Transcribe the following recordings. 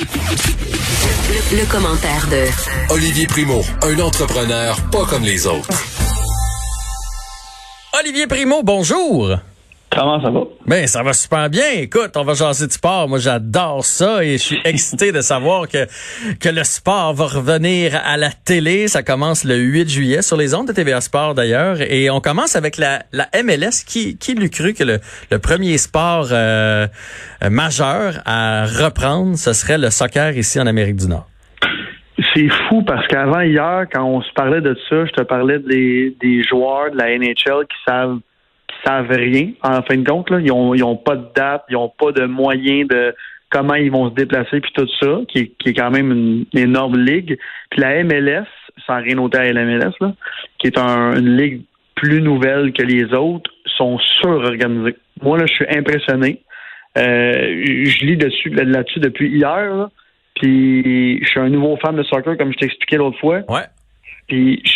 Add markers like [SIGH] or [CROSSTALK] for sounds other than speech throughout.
Le, le commentaire de Olivier Primo, un entrepreneur pas comme les autres. Olivier Primo, bonjour. Comment ça va? Ben, ça va super bien. Écoute, on va jaser de sport. Moi, j'adore ça et je suis excité de savoir que, que le sport va revenir à la télé. Ça commence le 8 juillet sur les ondes de TVA Sport d'ailleurs. Et on commence avec la, la MLS. Qui, qui l'eût cru que le, le premier sport euh, majeur à reprendre, ce serait le soccer ici en Amérique du Nord? C'est fou parce qu'avant hier, quand on se parlait de ça, je te parlais des, des joueurs de la NHL qui savent savent rien, en fin de compte. Là. Ils n'ont ils ont pas de date, ils n'ont pas de moyens de comment ils vont se déplacer, puis tout ça, qui est, qui est quand même une, énorme ligue. Puis la MLS, sans rien ôter à la MLS, là, qui est un, une ligue plus nouvelle que les autres, sont surorganisés. Moi, là, je suis impressionné. Euh, je lis dessus là-dessus depuis hier. Là. Puis je suis un nouveau fan de soccer, comme je t'expliquais l'autre fois. Ouais. Puis je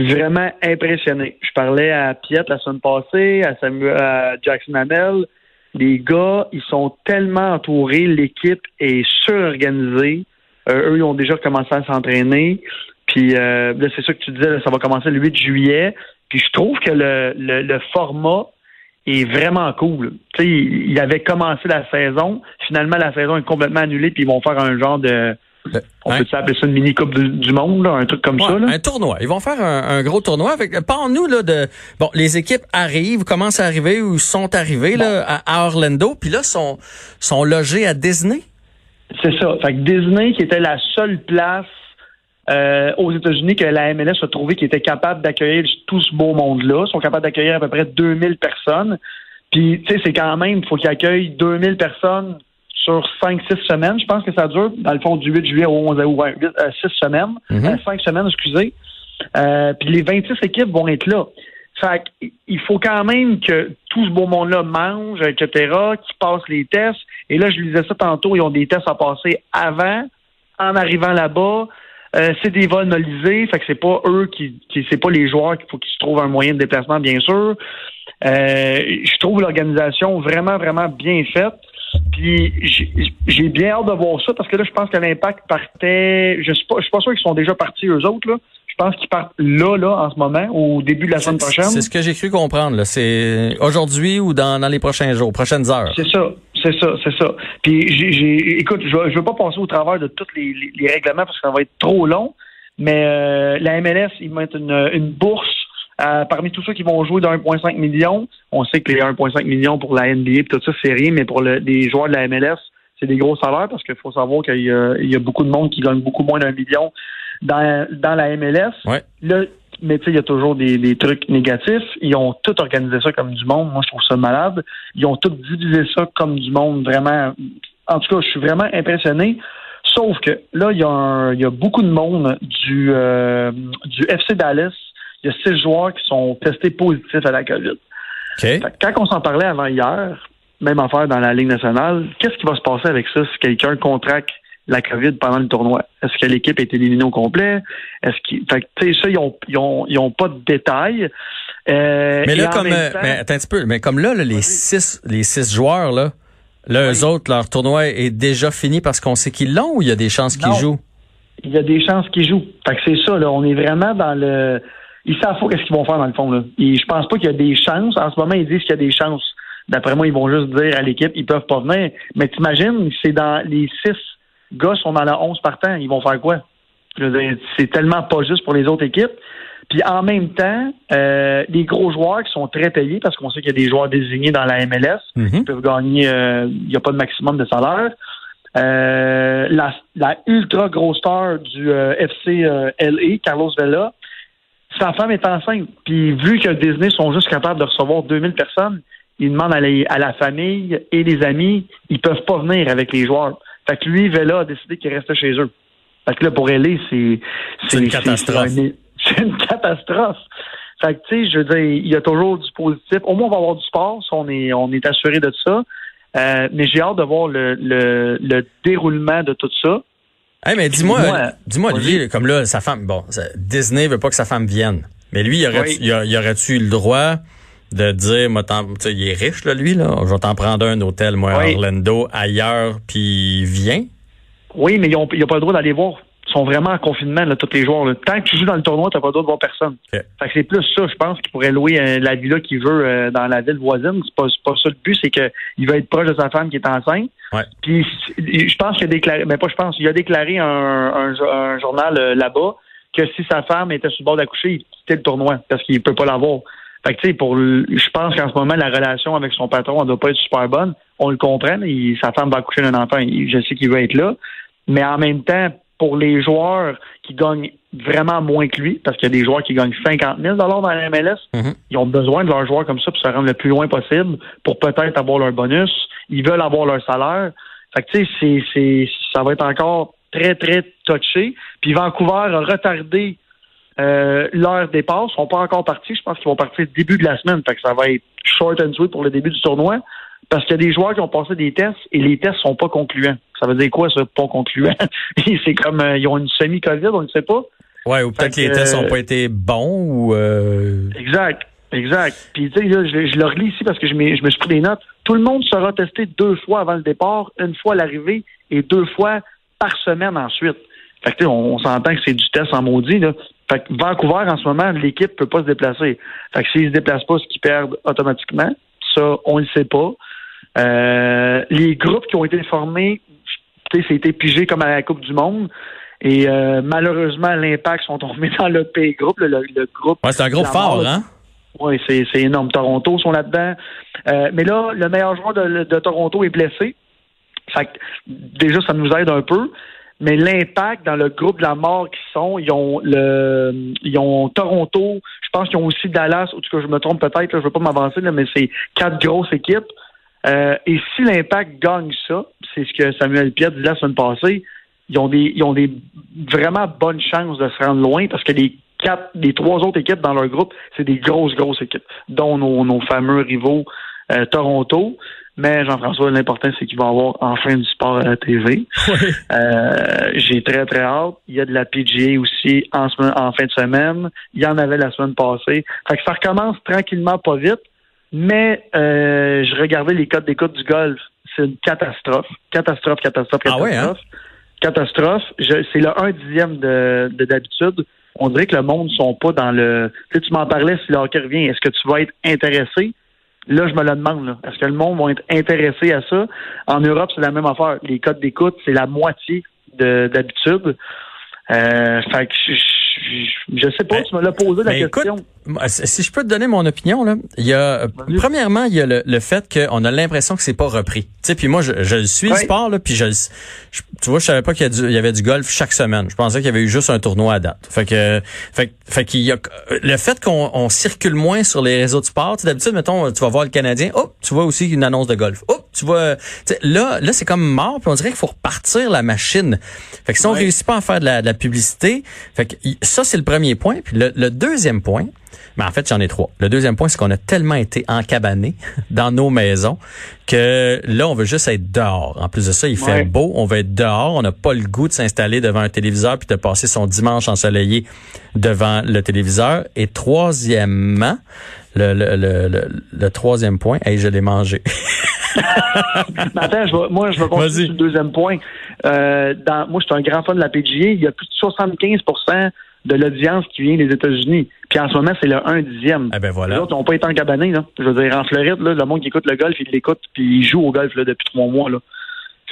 vraiment impressionné. Je parlais à Piet la semaine passée, à, Samuel, à Jackson Hamel. Les gars, ils sont tellement entourés, l'équipe est surorganisée. Euh, eux, ils ont déjà commencé à s'entraîner. Puis euh, là, c'est ça que tu disais, ça va commencer le 8 juillet. Puis je trouve que le, format est vraiment cool. Tu sais, il avait commencé la saison. Finalement, la saison est complètement annulée, puis ils vont faire un genre de on Hein? peut appeler ça une mini coupe du, monde, là, un truc comme Ouais, ça. Là? un tournoi. Ils vont faire un, un gros tournoi. Avec, parle-nous là de bon, les équipes arrivent, commencent à arriver ou sont arrivées là à, à Orlando, puis là sont sont logés à Disney? C'est ça. Fait que Disney, qui était la seule place euh, aux États-Unis que la MLS a trouvé qui était capable d'accueillir tout ce beau monde-là, sont capables d'accueillir à peu près 2000 personnes. Puis, tu sais, c'est quand même, il faut qu'ils accueillent 2000 personnes sur 5-6 semaines. Je pense que ça dure, dans le fond, du 8 juillet au 11 août, ouais, 8, euh, 6 semaines, euh, 5 semaines, excusez. Euh, puis les 26 équipes vont être là. Fait il faut quand même que tout ce beau monde-là mange, etc., qu'ils passent les tests. Et là, je lisais ça tantôt, ils ont des tests à passer avant, en arrivant là-bas. Euh, c'est des vols nolisés, fait que c'est pas eux qui, qui c'est pas les joueurs qu'il faut qu'ils se trouvent un moyen de déplacement, bien sûr. Euh, je trouve l'organisation vraiment, vraiment bien faite. Puis j'ai- bien hâte de voir ça parce que là, je pense que l'impact partait. Je suis pas, je suis pas sûr qu'ils sont déjà partis eux autres là. Je pense qu'ils partent là, là, en ce moment, au début de la semaine prochaine. C'est ce que j'ai cru comprendre. C'est aujourd'hui ou dans, dans les prochains jours, prochaines heures. C'est ça, c'est ça, c'est ça. Puis, j'ai, j'ai- écoute, je ne veux pas passer au travers de tous les, les- les règlements parce que ça va être trop long, mais euh, la MLS, ils mettent une, une bourse euh, parmi tous ceux qui vont jouer de 1,5 million. On sait que les 1,5 millions pour la NBA et tout ça, c'est rien, mais pour le, les joueurs de la MLS, c'est des gros salaires parce qu'il faut savoir qu'il y a, il y a beaucoup de monde qui gagne beaucoup moins d'un million dans, dans la MLS. Ouais. Là, mais tu sais, il y a toujours des, des trucs négatifs. Ils ont tout organisé ça comme du monde. Moi, je trouve ça malade. Ils ont tout divisé ça comme du monde, vraiment. En tout cas, je suis vraiment impressionné. Sauf que là, il y a, un- il y a beaucoup de monde du, euh, du FC Dallas. Il y a six joueurs qui sont testés positifs à la COVID. Quand on s'en parlait avant hier, même affaire dans la Ligue nationale, qu'est-ce qui va se passer avec ça si quelqu'un contracte la COVID pendant le tournoi? Est-ce que l'équipe est éliminée au complet? Est-ce qu'ils. Fait que, tu sais, ça, ils ont, ils ont, ils ont pas de détails. Euh, Mais là, comme euh, temps- mais attends un petit peu, mais comme là, là, les six les six joueurs là, là, eux autres, leur tournoi est déjà fini parce qu'on sait qu'ils l'ont ou il y a des chances qu'ils jouent? il y a des chances qu'ils jouent. Fait que c'est ça, là. On est vraiment dans le. Ils savent pas qu'est-ce qu'ils vont faire dans le fond, là. Et je pense pas qu'il y a des chances. En ce moment, ils disent qu'il y a des chances. D'après moi, ils vont juste dire à l'équipe, ils peuvent pas venir. Mais t'imagines, c'est dans les six gars sont dans la 11 partant. Ils vont faire quoi? C'est tellement pas juste pour les autres équipes. Puis en même temps, euh, les gros joueurs qui sont très payés, parce qu'on sait qu'il y a des joueurs désignés dans la MLS, Mhm. ils peuvent gagner, euh, il n'y a pas de maximum de salaire. Euh, la, la ultra grosse star du euh, FC euh, LA, Carlos Vela, sa femme est enceinte. Puis vu que Disney sont juste capables de recevoir 2000 personnes, ils demandent à, les- à la famille et les amis, ils peuvent pas venir avec les joueurs. Fait que lui, Vela a décidé qu'il restait chez eux. Fait que là, pour LA, c'est... C'est une catastrophe. C'est un- [LAUGHS] c'est une catastrophe. Fait que, tu sais, je veux dire, il y a toujours du positif. Au moins, on va avoir du sport, on est, on est assuré de ça. Euh, mais j'ai hâte de voir le, le, le déroulement de tout ça. Hey, mais dis-moi, Moi, dis-moi. Olivier, comme là, sa femme, bon, Disney veut pas que sa femme vienne. Mais lui, il aurait, Oui. il il aurait-tu le droit de dire, moi, il est riche, là, lui, là. Je vais t'en prendre un hôtel, moi, à Oui. Orlando, ailleurs, puis viens. Oui, mais ils n'ont pas le droit d'aller voir. Ils sont vraiment en confinement, là, tous les joueurs. Là. Tant que tu joues dans le tournoi, tu n'as pas le droit de voir personne. Fait que c'est plus ça, je pense, qu'il pourrait louer euh, la villa qu'il veut euh, dans la ville voisine. C'est pas, pas ça le but, c'est qu'il va être proche de sa femme qui est enceinte. Ouais. Puis je pense qu'il a déclaré, mais pas je pense, il a déclaré un, un, un journal euh, là-bas que si sa femme était sur le bord d'accoucher, il quittait le tournoi parce qu'il peut pas l'avoir. Fait que tu sais, pour le- je pense qu'en ce moment, la relation avec son patron, elle doit pas être super bonne. On le comprend, il- sa femme va accoucher d'un enfant, il- je sais qu'il veut être là. Mais en même temps, pour les joueurs qui gagnent vraiment moins que lui, parce qu'il y a des joueurs qui gagnent 50 000 dans la MLS, Mhm. ils ont besoin de leurs joueurs comme ça pour se rendre le plus loin possible, pour peut-être avoir leur bonus. Ils veulent avoir leur salaire. Fait que tu sais, ça va être encore très, très touché. Puis Vancouver a retardé euh, leur départ. Ils sont pas encore partis. Je pense qu'ils vont partir début de la semaine. Fait que ça va être short and sweet pour le début du tournoi. Parce qu'il y a des joueurs qui ont passé des tests et les tests sont pas concluants. Ça veut dire quoi, ça, pas concluant? [LAUGHS] c'est comme, euh, ils ont une semi-COVID, on ne sait pas. Ouais, ou peut-être que les tests n'ont euh, pas été bons ou euh, Exact. Exact. Puis, tu sais, là, je, je le relis ici parce que je, je me suis pris des notes. Tout le monde sera testé deux fois avant le départ, une fois à l'arrivée et deux fois par semaine ensuite. Fait que, tu sais, on, on s'entend que c'est du test en maudit, là. Fait que Vancouver, en ce moment, l'équipe peut pas se déplacer. Fait que s'ils se déplacent pas, ce qu'ils perdent automatiquement, ça, on le sait pas. Euh, les groupes qui ont été formés, tu sais, c'était pigé comme à la Coupe du Monde. Et euh, malheureusement, l'impact sont tombés dans le P groupe, le, le- groupe ouais, c'est un groupe fort, hein? oui, c'est, énorme. Toronto sont là-dedans. Euh, mais là, le meilleur joueur de, de Toronto est blessé. Fait que, déjà, ça nous aide un peu. Mais l'impact dans le groupe de la mort qui sont, ils ont le ils ont Toronto, je pense qu'ils ont aussi Dallas, ou tout cas je me trompe peut-être, je veux pas m'avancer, là, mais c'est quatre grosses équipes. Euh, et si l'impact gagne ça, c'est ce que Samuel Piet dit la semaine passée, ils ont des ils ont des vraiment bonnes chances de se rendre loin parce que les quatre les trois autres équipes dans leur groupe, c'est des grosses, grosses équipes, dont nos, nos fameux rivaux euh, Toronto. Mais Jean-François, l'important, c'est qu'il va y avoir enfin du sport à la TV. Euh, J'ai très, très hâte. Il y a de la PGA aussi en, semaine- en fin de semaine. Il y en avait la semaine passée. Fait que ça recommence tranquillement, pas vite. Mais euh, je regardais les codes d'écoute du golf. C'est une catastrophe. Catastrophe, catastrophe, Ah ouais, catastrophe. Catastrophe. Je- C'est le 1 dixième de de- d'habitude. On dirait que le monde ne sont pas dans le. Tu sais, tu m'en parlais si le hockey revient. Est-ce que tu vas être intéressé? Là, je me le demande. là. Est-ce que le monde va être intéressé à ça? En Europe, c'est la même affaire. Les codes d'écoute, c'est la moitié de- d'habitude. Euh, fait que je, je, sais pas, Ben, tu me l'as posé la ben, écoute, question. Moi, Si si je peux te donner mon opinion, là, il y a, euh, premièrement, il y a le, le fait qu'on a l'impression que c'est pas repris. Tu sais, puis moi, je, je le suis le sport, là, puis je, le- je- tu vois, je savais pas qu'il y, y avait du golf chaque semaine. Je pensais qu'il y avait eu juste un tournoi à date. Fait que, fait, fait qu'il y a, le fait qu'on on circule moins sur les réseaux de sport, tu sais, d'habitude, mettons, tu vas voir le Canadien, hop, tu vois aussi une annonce de golf. Hop, tu sais, là, là, c'est comme mort, puis on dirait qu'il faut repartir la machine. Fait que si on Ouais. réussit pas à faire de la, de la publicité, fait que ça, c'est le premier point. Puis le, le deuxième point, mais en fait, j'en ai trois. Le deuxième point, c'est qu'on a tellement été encabanés [LAUGHS] dans nos maisons que là, on veut juste être dehors. En plus de ça, il fait Ouais. beau, on veut être dehors. On n'a pas le goût de s'installer devant un téléviseur puis de passer son dimanche ensoleillé devant le téléviseur. Et troisièmement, le, le, le, le, troisième point, hey, je l'ai mangé. [LAUGHS] Mais attends, je vais- moi, je vais continuer sur le deuxième point. Euh, dans, moi, je suis un grand fan de la PGA. Il y a plus de 75% de l'audience qui vient des États-Unis. Puis en ce moment, c'est le 1 dixième. Eh ben voilà. Les autres n'ont pas été encabanés. Là. Je veux dire, en Floride, là, le monde qui écoute le golf, il l'écoute, puis il joue au golf là, depuis trois mois. Là.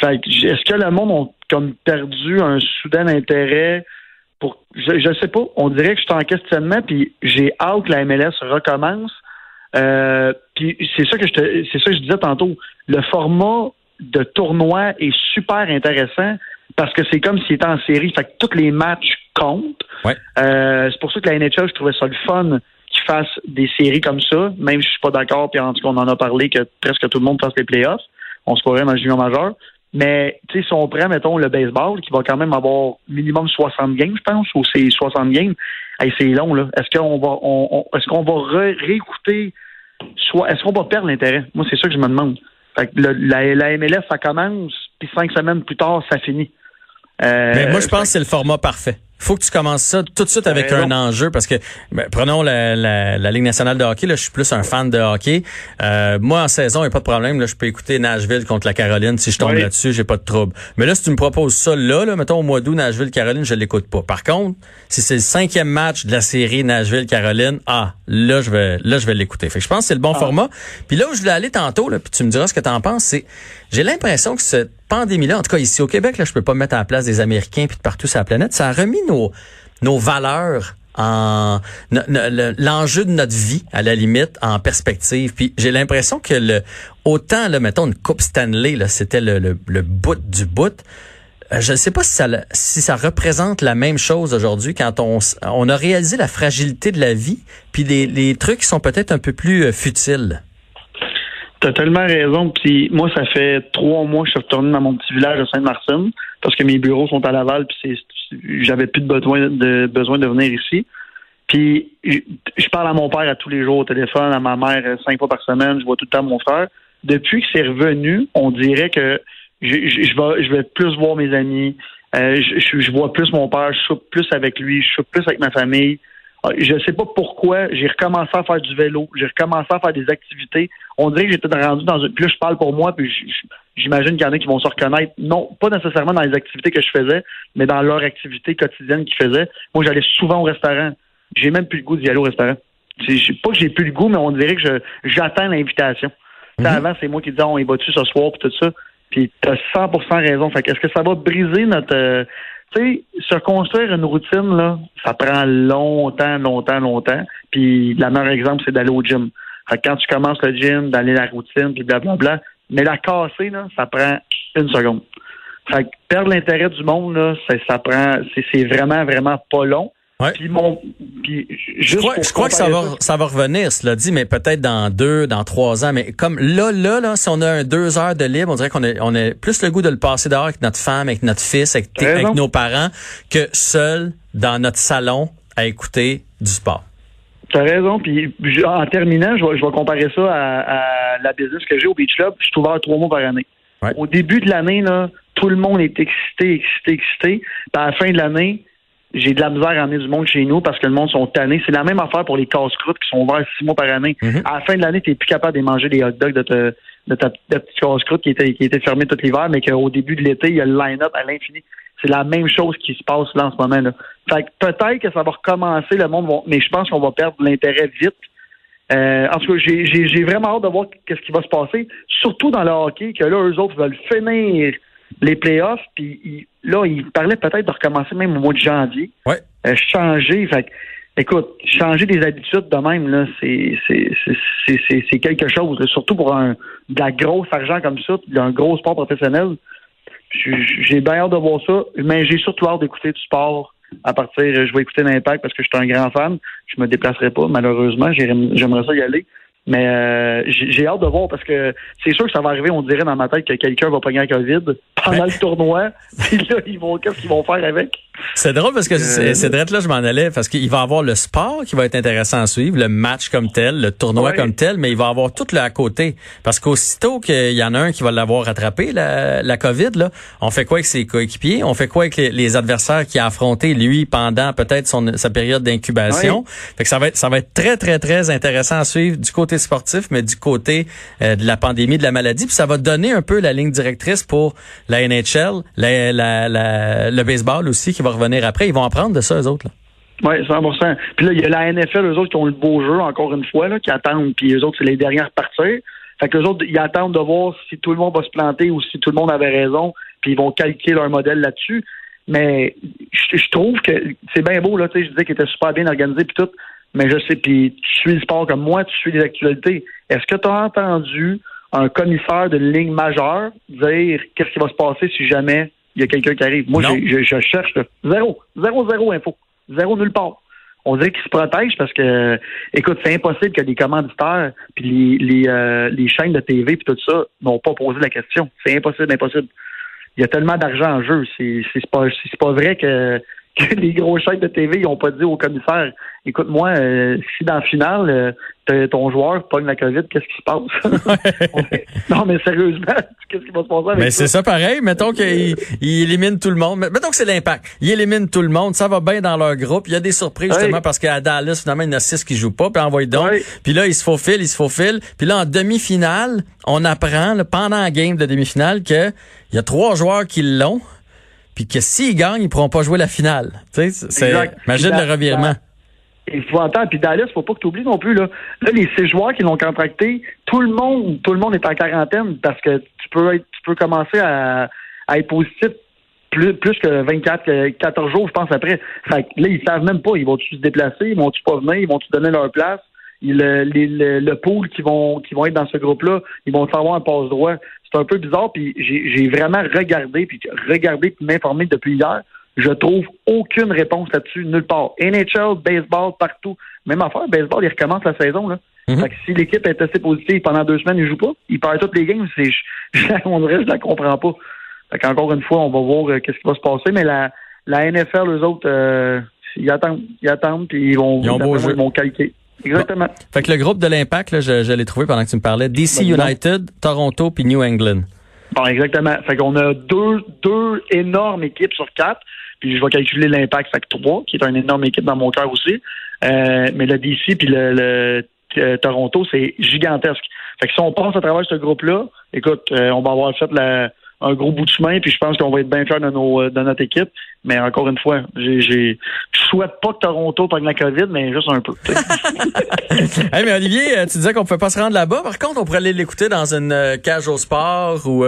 Fait que, est-ce que le monde a comme perdu un soudain intérêt pour. Je, je sais pas. On dirait que je suis en questionnement, puis j'ai hâte que la MLS recommence. Euh, puis c'est ça que je te, c'est ça que je disais tantôt. Le format de tournoi est super intéressant parce que c'est comme s'il était en série. Fait que tous les matchs comptent. Ouais. Euh, c'est pour ça que la NHL, je trouvais ça le fun qu'ils fassent des séries comme ça, même si je suis pas d'accord, puis en tout cas, on en a parlé que presque tout le monde fasse les playoffs. On se croirait dans le junior majeur. Mais, tu sais, si on prend, mettons, le baseball, qui va quand même avoir minimum 60 games, je pense, ou c'est 60 games, hey, c'est long, là. Est-ce qu'on va, on, on- est-ce qu'on va ré- réécouter, soit, est-ce qu'on va perdre l'intérêt? Moi, c'est ça que je me demande. Fait que le- la, la MLS, ça commence, puis cinq semaines plus tard, ça finit. Euh, Mais moi, je pense que c'est le format parfait. Faut que tu commences ça tout de suite avec un enjeu parce que ben, prenons la, la, la, Ligue nationale de hockey. Là, je suis plus un fan de hockey. Euh, moi, en saison, il n'y a pas de problème. Là, je peux écouter Nashville contre la Caroline. Si je tombe là-dessus, j'ai pas de trouble. Mais là, si tu me proposes ça là, là mettons au mois d'août, Nashville-Caroline, je l'écoute pas. Par contre, si c'est le cinquième match de la série Nashville-Caroline, ah, là, je vais là, je vais l'écouter. Fait que je pense que c'est le bon ah. format. Puis là où je voulais aller tantôt, là, puis tu me diras ce que tu en penses, c'est j'ai l'impression que cette pandémie-là, en tout cas ici au Québec, là, je peux pas me mettre à la place des Américains puis de partout sur la planète, ça a remis nos, nos valeurs en l'enjeu de notre vie à la limite en perspective puis j'ai l'impression que le autant là mettons une coupe Stanley là c'était le, le, bout du bout euh, je ne sais pas si ça, si ça représente la même chose aujourd'hui quand on, on a réalisé la fragilité de la vie, puis les, les trucs qui sont peut-être un peu plus euh, futiles. T'as tellement raison. Puis moi, ça fait trois mois que je suis retourné dans mon petit village de Sainte-Martine parce que mes bureaux sont à Laval. Puis j'avais plus de besoin de venir ici. Puis je parle à mon père à tous les jours au téléphone, à ma mère euh, cinq fois par semaine. Je vois tout le temps mon frère. Depuis que c'est revenu, on dirait que je, vais je vais plus voir mes amis. Euh, je, je, vois plus mon père. Je soupe plus avec lui. Je soupe plus avec ma famille. Ah, je ne sais pas pourquoi, j'ai recommencé à faire du vélo, j'ai recommencé à faire des activités. On dirait que j'étais rendu dans une... Puis là, je parle pour moi, puis j'imagine qu'il y en a qui vont se reconnaître. Non, pas nécessairement dans les activités que je faisais, mais dans leur activité quotidienne qu'ils faisaient. Moi, j'allais souvent au restaurant. J'ai même plus le goût d'y aller au restaurant. Pas que j'ai plus le goût, mais on dirait que j'attends l'invitation. Mm Avant, c'est moi qui disais, on y va-tu ce soir, puis tout ça. Puis t'as 100% raison. Fait est-ce que ça va briser notre... Euh, tu sais, se construire une routine, là, ça prend longtemps, longtemps, longtemps. Puis le meilleur exemple, c'est d'aller au gym. Fait quand tu commences le gym, d'aller la routine, puis blablabla, mais la casser, là, ça prend une seconde. Fait que perdre l'intérêt du monde, là, ça, ça prend, c'est vraiment, vraiment pas long. Ouais. Puis mon, je crois, je crois que ça va, ça va revenir, cela dit, mais peut-être dans deux, dans trois ans. Mais comme là, là, là, si on a un deux heures de libre, on dirait qu'on a, on a plus le goût de le passer dehors avec notre femme, avec notre fils, avec, avec nos parents, que seul dans notre salon à écouter du sport. Tu as raison. Puis en terminant, je vais, je vais comparer ça à, la business que j'ai au Beach Club. Je suis ouvert trois mois par année. Au début de l'année, là, tout le monde est excité, excité, excité. Puis à la fin de l'année, j'ai de la misère à amener du monde chez nous parce que le monde sont tannés. C'est la même affaire pour les casse-croûtes qui sont ouverts six mois par année. Mhm. À la fin de l'année, tu n'es plus capable de manger des hot dogs de, ta, de ta petite casse-croûte qui était, qui était fermée tout l'hiver, mais qu'au début de l'été, il y a le line-up à l'infini. C'est la même chose qui se passe là en ce moment. Là. Fait que peut-être que ça va recommencer, le monde va, mais je pense qu'on va perdre l'intérêt vite. Euh, en tout cas, j'ai vraiment hâte de voir qu'est-ce qui va se passer, surtout dans le hockey, que là, eux autres veulent finir les playoffs, puis là, il parlait peut-être de recommencer même au mois de janvier. Ouais. Euh, changer, fait écoute, changer des habitudes de même, là, c'est quelque chose, surtout pour un de la grosse argent comme ça, d'un gros sport professionnel. J'ai bien hâte de voir ça, mais j'ai surtout hâte d'écouter du sport à partir, je vais écouter l'impact parce que je suis un grand fan. Je me déplacerai pas, malheureusement. J'aimerais ça y aller. Mais euh, j'ai hâte de voir parce que c'est sûr que ça va arriver, on dirait dans ma tête que quelqu'un va pogner la COVID pendant le tournoi. [LAUGHS] Puis là, ils vont qu'est-ce qu'ils vont faire avec? C'est drôle parce que euh, c'est drôle là je m'en allais parce qu'il va avoir le sport qui va être intéressant à suivre, le match comme tel, le tournoi comme tel, mais il va avoir tout le à côté parce qu'aussitôt qu'il y en a un qui va l'avoir rattrapé la, la COVID là, on fait quoi avec ses coéquipiers, on fait quoi avec les, adversaires qui a affronté lui pendant peut-être son sa période d'incubation? Fait que ça va être ça va être très très très intéressant à suivre du côté sportif, mais du côté euh, de la pandémie, de la maladie. Puis ça va donner un peu la ligne directrice pour la NHL, le baseball aussi qui va revenir après. Ils vont apprendre de ça, eux autres. Là. Oui, 100 Puis là, il y a la NFL, eux autres, qui ont le beau jeu, encore une fois, là, qui attendent. Puis eux autres, c'est les dernières parties. Fait que les autres, ils attendent de voir si tout le monde va se planter ou si tout le monde avait raison. Puis ils vont calquer leur modèle là-dessus. Mais je, trouve que c'est bien beau, là, tu sais, je disais qu'il était super bien organisé puis tout mais je sais, puis tu suis le sport comme moi, tu suis les actualités. Est-ce que tu as entendu un commissaire de ligne majeure dire qu'est-ce qui va se passer si jamais il y a quelqu'un qui arrive? Moi, je, je, cherche zéro, zéro, zéro info, zéro nulle part. On dirait qu'ils se protègent parce que, écoute, c'est impossible que les commanditaires puis les, les, euh, les chaînes de TV puis tout ça n'ont pas posé la question. C'est impossible, impossible. Il y a tellement d'argent en jeu. C'est pas, pas vrai que que [LAUGHS] les gros chaînes de TV n'ont pas dit au commissaire écoute moi euh, si dans le finale euh, ton joueur pogne la COVID qu'est-ce qui se passe? [LAUGHS] Non mais sérieusement [LAUGHS] qu'est-ce qui va se passer avec mais c'est ça pareil mettons qu'il il élimine tout le monde. Mettons que c'est l'impact. Il élimine tout le monde ça va bien dans leur groupe. Il y a des surprises justement parce qu'à Dallas finalement il y en a six qui jouent pas puis envoie donc. Puis là il se faufile il se faufile. Puis là en demi-finale on apprend pendant la game de demi-finale que il y a trois joueurs qui l'ont puis que s'ils gagnent, ils pourront pas jouer la finale. Tu sais, c'est, imagine le revirement. Il faut entendre. Puis Dallas, faut pas que tu oublies non plus. Là, là les six joueurs qui l'ont contracté, tout le monde, tout le monde est en quarantaine parce que tu peux être, tu peux commencer à, à être positif plus, plus que 24, 14 jours, je pense, après. Fait que là, ils savent même pas. Ils vont-tu se déplacer? Ils vont-tu pas venir? Ils vont-tu donner leur place? Le, le, le, pool qui vont qui vont être dans ce groupe-là, ils vont savoir un passe droit c'est un peu bizarre, puis j'ai vraiment regardé, puis regardé, puis m'informer depuis hier. Je trouve aucune réponse là-dessus, nulle part. NHL, baseball, partout. Même affaire, baseball, il recommence la saison. Là. Mm-hmm. fait que si l'équipe est assez positive pendant deux semaines, il joue pas. Il perd toutes les games. [LAUGHS] On dirait, je la comprends pas. Fait qu'encore une fois, on va voir euh, qu'est-ce qui va se passer. Mais la, la NFL, eux autres, euh, ils attendent, ils attendent, puis ils vont, ils, vont calquer. Exactement. Fait que le groupe de l'Impact, je, je l'ai trouvé pendant que tu me parlais. DC United, Toronto puis New England. Bon, exactement. Fait qu'on a deux, deux énormes équipes sur quatre. Puis je vais calculer l'Impact, fait que trois, qui est une énorme équipe dans mon cœur aussi. Euh, mais le DC puis le, le euh, Toronto, c'est gigantesque. Fait que si on passe à travers ce groupe-là, écoute, euh, on va avoir fait la, un gros bout de chemin, puis je pense qu'on va être bien clair dans, nos, euh, dans notre équipe. Mais encore une fois, j'ai, je souhaite pas que Toronto prenne la COVID, mais juste un peu. [LAUGHS] hey, mais Olivier, euh, tu disais qu'on pouvait pas se rendre là-bas. Par contre, on pourrait aller l'écouter dans une euh, cage au sport ou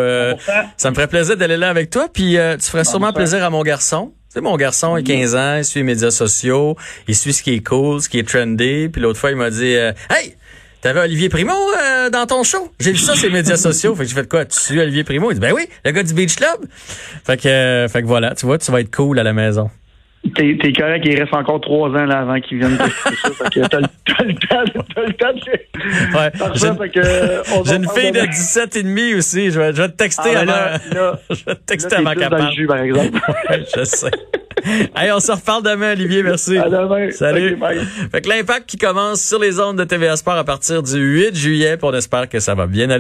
ça me ferait plaisir d'aller là avec toi. Puis tu ferais sûrement plaisir à mon garçon. Tu sais, mon garçon, a 15 ans, il suit les médias sociaux, il suit ce qui est cool, ce qui est trendy. Puis l'autre fois, il m'a dit Hey! T'avais Olivier Primo euh, dans ton show? J'ai vu ça sur les médias sociaux. Fait que j'ai fait quoi? Tu suis Olivier Primo? Il dit, ben oui, le gars du Beach Club. Fait que, euh, fait que voilà, tu vois, tu vas être cool à la maison. T'es, t'es correct, il reste encore trois ans là avant qu'il vienne tester ça. Fait que t'as, t'as le temps, t'as le temps de Ouais. J'ai, ça, fait que, j'ai une fille de 17 et demi aussi. Je vais, je vais te texter ah, là, [LAUGHS] là, Je vais te texter à ma capable. dans le jus, par exemple. [LAUGHS] ouais, je sais. hey, on se reparle demain, Olivier. Merci. À demain. Salut. fait que l'impact qui commence sur les ondes de TVA Sport à partir du 8 juillet. Puis on espère que ça va bien aller.